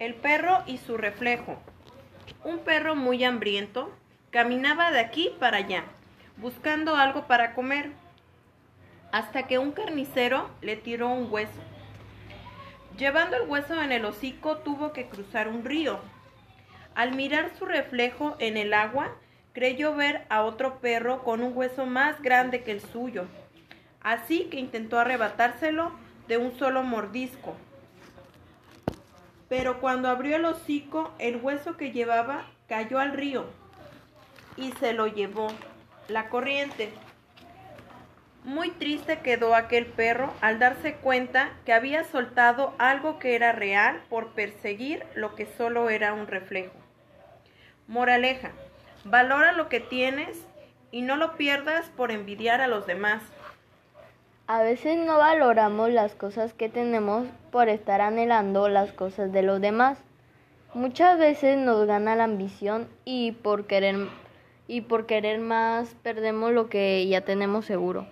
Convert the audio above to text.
El perro y su reflejo. Un perro muy hambriento caminaba de aquí para allá, buscando algo para comer, hasta que un carnicero le tiró un hueso. Llevando el hueso en el hocico tuvo que cruzar un río. Al mirar su reflejo en el agua, creyó ver a otro perro con un hueso más grande que el suyo, así que intentó arrebatárselo de un solo mordisco pero cuando abrió el hocico, el hueso que llevaba cayó al río y se lo llevó la corriente. Muy triste quedó aquel perro al darse cuenta que había soltado algo que era real por perseguir lo que solo era un reflejo. Moraleja, valora lo que tienes y no lo pierdas por envidiar a los demás. A veces no valoramos las cosas que tenemos por estar anhelando las cosas de los demás. Muchas veces nos gana la ambición y por querer y por querer más perdemos lo que ya tenemos seguro.